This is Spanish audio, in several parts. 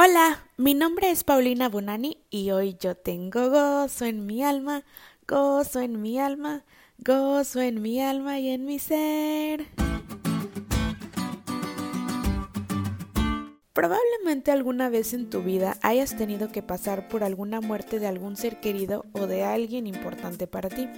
Hola, mi nombre es Paulina Bonani y hoy yo tengo gozo en mi alma, gozo en mi alma, gozo en mi alma y en mi ser. Probablemente alguna vez en tu vida hayas tenido que pasar por alguna muerte de algún ser querido o de alguien importante para ti.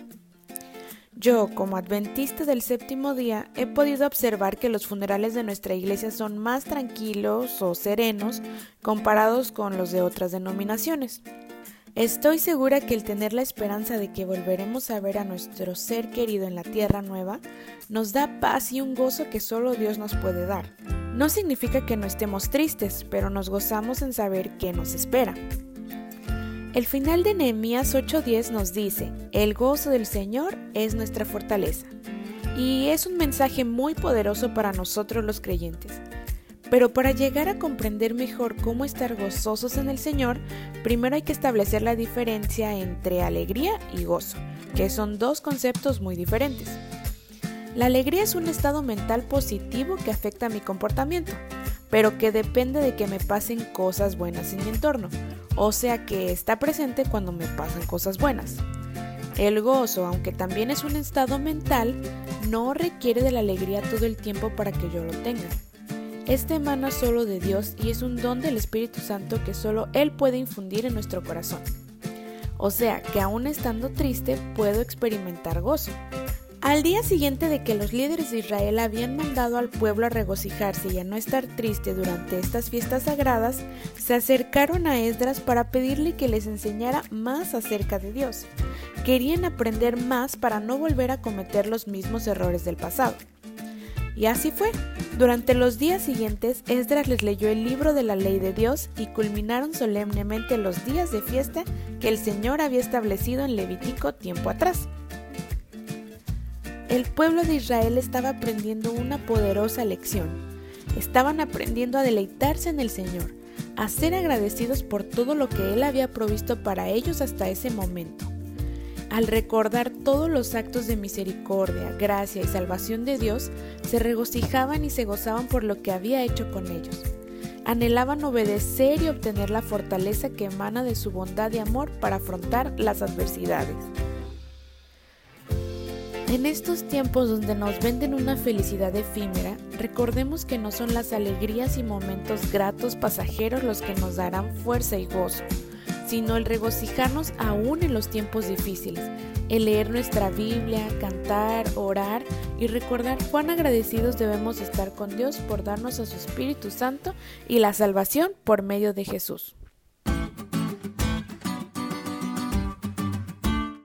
Yo, como adventista del séptimo día, he podido observar que los funerales de nuestra iglesia son más tranquilos o serenos comparados con los de otras denominaciones. Estoy segura que el tener la esperanza de que volveremos a ver a nuestro ser querido en la tierra nueva nos da paz y un gozo que solo Dios nos puede dar. No significa que no estemos tristes, pero nos gozamos en saber qué nos espera. El final de Nehemías 8:10 nos dice, el gozo del Señor es nuestra fortaleza. Y es un mensaje muy poderoso para nosotros los creyentes. Pero para llegar a comprender mejor cómo estar gozosos en el Señor, primero hay que establecer la diferencia entre alegría y gozo, que son dos conceptos muy diferentes. La alegría es un estado mental positivo que afecta mi comportamiento, pero que depende de que me pasen cosas buenas en mi entorno o sea que está presente cuando me pasan cosas buenas. El gozo, aunque también es un estado mental, no requiere de la alegría todo el tiempo para que yo lo tenga. Este emana solo de Dios y es un don del Espíritu Santo que solo Él puede infundir en nuestro corazón. O sea que aún estando triste puedo experimentar gozo. Al día siguiente de que los líderes de Israel habían mandado al pueblo a regocijarse y a no estar triste durante estas fiestas sagradas, se acercaron a Esdras para pedirle que les enseñara más acerca de Dios. Querían aprender más para no volver a cometer los mismos errores del pasado. Y así fue. Durante los días siguientes, Esdras les leyó el libro de la ley de Dios y culminaron solemnemente los días de fiesta que el Señor había establecido en Levítico tiempo atrás el pueblo de Israel estaba aprendiendo una poderosa lección. Estaban aprendiendo a deleitarse en el Señor, a ser agradecidos por todo lo que Él había provisto para ellos hasta ese momento. Al recordar todos los actos de misericordia, gracia y salvación de Dios, se regocijaban y se gozaban por lo que había hecho con ellos. Anhelaban obedecer y obtener la fortaleza que emana de su bondad y amor para afrontar las adversidades. En estos tiempos donde nos venden una felicidad efímera, recordemos que no son las alegrías y momentos gratos pasajeros los que nos darán fuerza y gozo, sino el regocijarnos aún en los tiempos difíciles, el leer nuestra Biblia, cantar, orar y recordar cuán agradecidos debemos estar con Dios por darnos a su Espíritu Santo y la salvación por medio de Jesús.